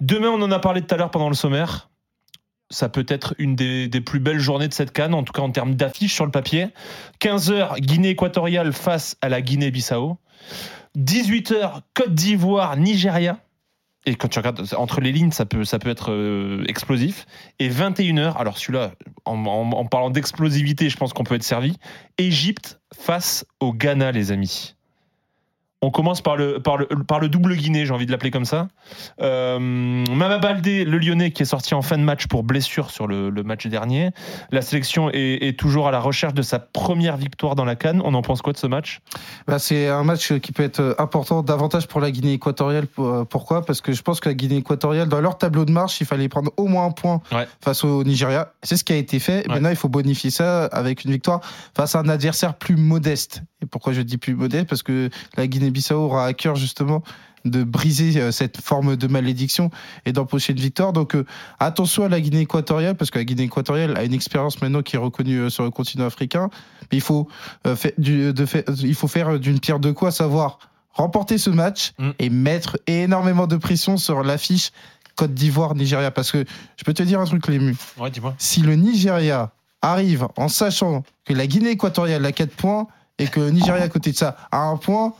Demain, on en a parlé tout à l'heure pendant le sommaire. Ça peut être une des, plus belles journées de cette canne, en tout cas en termes d'affiches sur le papier. 15h, Guinée équatoriale face à la Guinée-Bissau. 18h, Côte d'Ivoire, Nigeria. Et quand tu regardes entre les lignes, ça peut, être euh, explosif. Et 21h, alors celui-là, en parlant d'explosivité, je pense qu'on peut être servi. Égypte face au Ghana, les amis. On commence par le, par le, par le double Guinée, j'ai envie de l'appeler comme ça. Euh, Mama Baldé, le Lyonnais, qui est sorti en fin de match pour blessure sur le, le match dernier. La sélection est, est toujours à la recherche de sa première victoire dans la Cannes. On en pense quoi de ce match? Bah, c'est un match qui peut être important davantage pour la Guinée équatoriale. Pour- Pourquoi? Parce que je pense que la Guinée équatoriale, dans leur tableau de marche, il fallait prendre au moins un point Ouais. face au Nigeria. C'est ce qui a été fait. Ouais. Maintenant, il faut bonifier ça avec une victoire face à un adversaire plus modeste. Pourquoi je dis plus modeste Parce que la Guinée-Bissau aura à cœur justement de briser euh, cette forme de malédiction et d'empocher une victoire. Donc euh, attention à la Guinée équatoriale, parce que la Guinée équatoriale a une expérience maintenant qui est reconnue euh, sur le continent africain. Mais il faut, euh, faire du- de fait- il faut faire d'une pierre deux coups, à savoir remporter ce match Mm. et mettre énormément de pression sur l'affiche Côte d'Ivoire-Nigeria. Parce que je peux te dire un truc, Lému. Ouais, dis-moi. Si le Nigeria arrive en sachant que la Guinée équatoriale a 4 points et que Nigeria à côté de ça a un point,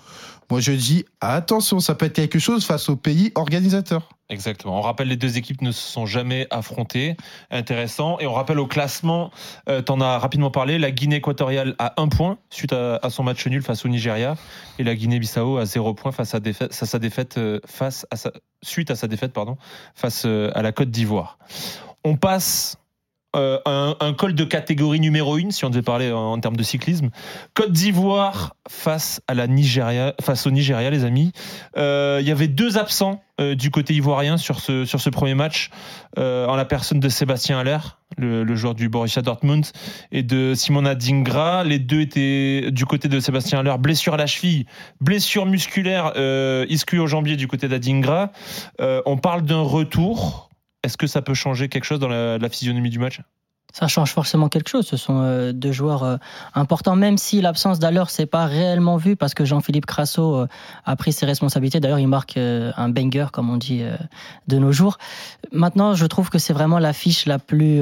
moi je dis attention, ça peut être quelque chose face au pays organisateur. Exactement. On rappelle les deux équipes ne se sont jamais affrontées. Intéressant. Et on rappelle au classement, euh, t'en as rapidement parlé, la Guinée équatoriale a un point suite à, son match nul face au Nigeria et la Guinée-Bissau a zéro point face à, sa défaite euh, face à suite à sa défaite pardon, face euh, à la Côte d'Ivoire. On passe euh, un, col de catégorie numéro 1, si on devait parler en, termes de cyclisme. Côte d'Ivoire face à la Nigeria, face au Nigeria, les amis. Euh, Il y avait deux absents euh, du côté ivoirien sur ce, sur ce premier match, en la personne de Sébastien Haller, le, joueur du Borussia Dortmund, et de Simona Dingra. Les deux étaient du côté de Sébastien Haller, blessure à la cheville, blessure musculaire, ischio au jambier du côté d'Adingra. On parle d'un retour. Est-ce que ça peut changer quelque chose dans la, la physionomie du match? Ça change forcément quelque chose. Ce sont euh, deux joueurs euh, importants, même si l'absence d'Aller s'est pas réellement vue parce que Jean-Philippe Crasso euh, a pris ses responsabilités. D'ailleurs, il marque un banger, comme on dit de nos jours. Maintenant, je trouve que c'est vraiment l'affiche la plus.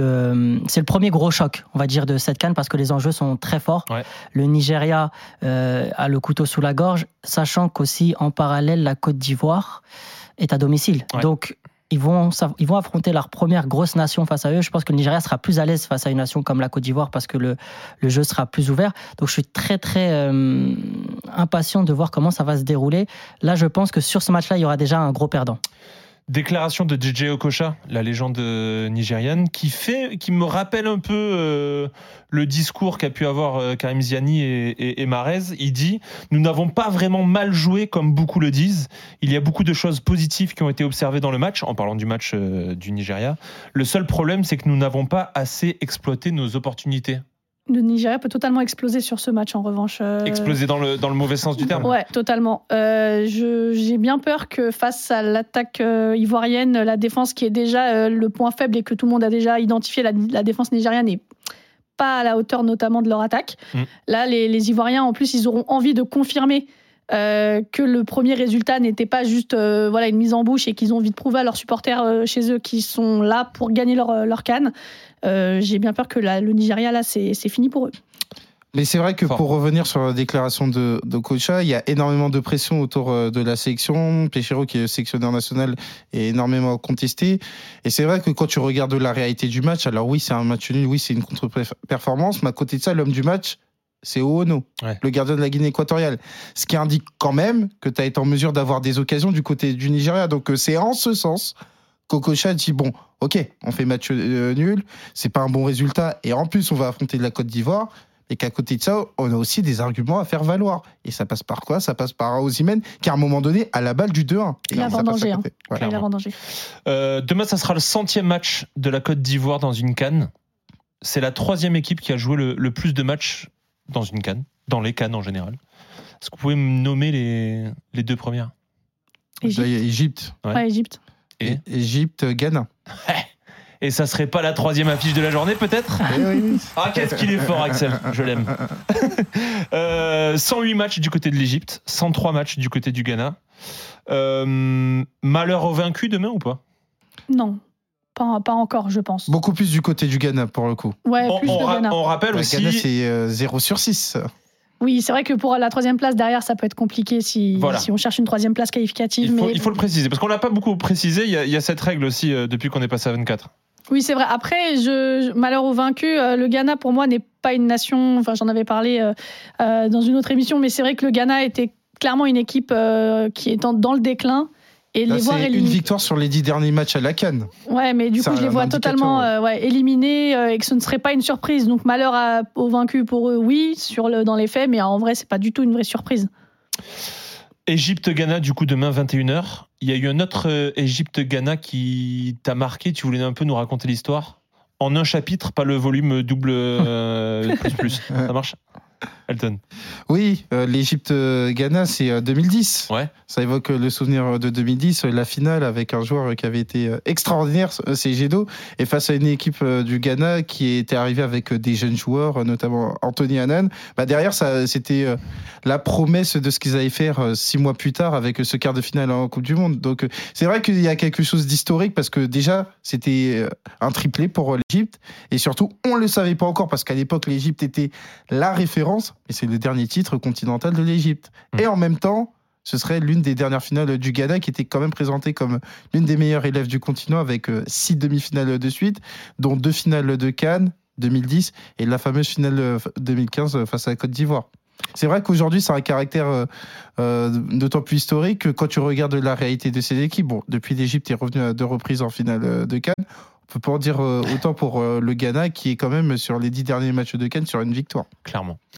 c'est le premier gros choc, on va dire, de cette canne parce que les enjeux sont très forts. Ouais. Le Nigeria a le couteau sous la gorge, sachant qu'aussi en parallèle, la Côte d'Ivoire est à domicile. Ouais. Donc ils vont, ils vont affronter leur première grosse nation face à eux. Je pense que le Nigeria sera plus à l'aise face à une nation comme la Côte d'Ivoire parce que le, le jeu sera plus ouvert. Donc je suis très très euh, impatient de voir comment ça va se dérouler. Là, je pense que sur ce match-là, il y aura déjà un gros perdant. Déclaration de JJ Okocha, la légende nigériane, qui fait, qui me rappelle un peu euh, le discours qu'a pu avoir euh, Karim Ziani et, Mahrez. Il dit Nous n'avons pas vraiment mal joué comme beaucoup le disent. Il y a beaucoup de choses positives qui ont été observées dans le match, en parlant du match euh, du Nigeria. Le seul problème, c'est que nous n'avons pas assez exploité nos opportunités. Le Nigeria peut totalement exploser sur ce match en revanche. Euh, Exploser dans le, dans le mauvais sens du terme. Ouais, totalement. Euh, J'ai bien peur que face à l'attaque euh, ivoirienne, la défense qui est déjà le point faible et que tout le monde a déjà identifié, la, la défense nigériane n'est pas à la hauteur notamment de leur attaque. Mm. Là, les, les Ivoiriens, en plus, ils auront envie de confirmer euh, que le premier résultat n'était pas juste euh, voilà, une mise en bouche et qu'ils ont envie de prouver à leurs supporters euh, chez eux qui sont là pour gagner leur, leur canne. Euh, J'ai bien peur que la- le Nigeria, là, c'est c'est fini pour eux. Mais c'est vrai que Fort. pour revenir sur la déclaration de, de Kocha, il y a énormément de pression autour de la sélection. Péchero, qui est le sélectionneur national, est énormément contesté. Et c'est vrai que quand tu regardes la réalité du match, alors oui, c'est un match nul, oui, c'est une contre-performance, mais à côté de ça, l'homme du match, c'est Oono, Ouais. le gardien de la Guinée équatoriale. Ce qui indique quand même que tu as été en mesure d'avoir des occasions du côté du Nigeria. Donc euh, c'est en ce sens qu'Okocha dit bon, ok, on fait match euh, nul, c'est pas un bon résultat, et en plus on va affronter la Côte d'Ivoire. Et qu'à côté de ça, on a aussi des arguments à faire valoir. Et ça passe par quoi? Ça passe par Osimhen, qui à un moment donné a la balle du 2-1. Et Il. Ouais. A Clairement. vendangé. Euh, demain, ça sera le centième match de la Côte d'Ivoire dans une canne. C'est la troisième équipe qui a joué le, le plus de matchs dans une canne, dans les cannes en général. Est-ce que vous pouvez me nommer les, les deux premières? Égypte. Égypte. Ouais. Ouais, Égypte. Et Égypte, Ghana. Et ça serait pas la troisième affiche de la journée, peut-être? Eh. Ah, qu'est-ce qu'il est fort, Axel Je l'aime. Euh, 108 matchs du côté de l'Égypte, 103 matchs du côté du Ghana. Euh, malheur au vaincu demain ou pas? Non, pas, pas encore, je pense. Beaucoup plus du côté du Ghana pour le coup. Ouais, On, plus on le ra- Ghana. on rappelle Le aussi. Ghana, c'est euh, 0 sur 6. Oui, c'est vrai que pour la troisième place derrière, ça peut être compliqué si, Voilà. si on cherche une troisième place qualificative. Il faut, mais il faut le préciser, parce qu'on l'a pas beaucoup précisé, il y a, il y a cette règle aussi euh, depuis qu'on est passé à 24. Oui, c'est vrai. Après, je, je- malheur au vaincu, euh, le Ghana, pour moi, n'est pas une nation. Enfin, j'en avais parlé euh, euh, dans une autre émission, mais c'est vrai que le Ghana était clairement une équipe euh, qui est dans, dans le déclin. Et Là, les voir c'est une victoire sur les 10 derniers matchs à la Cannes. Ouais, mais du coup, je les vois totalement ouais. euh, ouais, éliminés euh, et que ce ne serait pas une surprise. Donc, malheur à- aux vaincus pour eux, oui, sur le, dans les faits, mais en vrai, c'est pas du tout une vraie surprise. Égypte-Ghana, du coup, demain 21h. Il y a eu un autre euh, Égypte-Ghana qui t'a marqué. Tu voulais un peu nous raconter l'histoire? En un chapitre, pas le volume double euh, plus plus. Ça marche? Elton. Oui, euh, l'Égypte-Ghana, c'est euh, 2010. Ouais. Ça évoque euh, le souvenir de 2010, euh, la finale avec un joueur euh, qui avait été euh, extraordinaire, euh, c'est Gedo, et face à une équipe euh, du Ghana qui était arrivée avec euh, des jeunes joueurs, euh, notamment Anthony Annan. Bah derrière, ça, c'était euh, la promesse de ce qu'ils allaient faire euh, six mois plus tard avec euh, ce quart de finale en Coupe du Monde. Donc euh, c'est vrai qu'il y a quelque chose d'historique parce que déjà, c'était euh, un triplé pour euh, l'Égypte, et surtout, on ne le savait pas encore parce qu'à l'époque, l'Égypte était la référence, et c'est le dernier titre continental de l'Égypte. Mm. Et en même temps, ce serait l'une des dernières finales du Ghana qui était quand même présentée comme l'une des meilleures élèves du continent avec euh, six demi-finales de suite, dont deux finales de Cannes 2010 et la fameuse finale euh, 2015 face à la Côte d'Ivoire. C'est vrai qu'aujourd'hui, ça a un caractère euh, euh, d'autant plus historique que quand tu regardes la réalité de ces équipes, bon, depuis l'Égypte est revenu à deux reprises en finale euh, de Cannes, on peut pas en dire euh, autant pour euh, le Ghana qui est quand même sur les dix derniers matchs de Cannes sur une victoire. Clairement.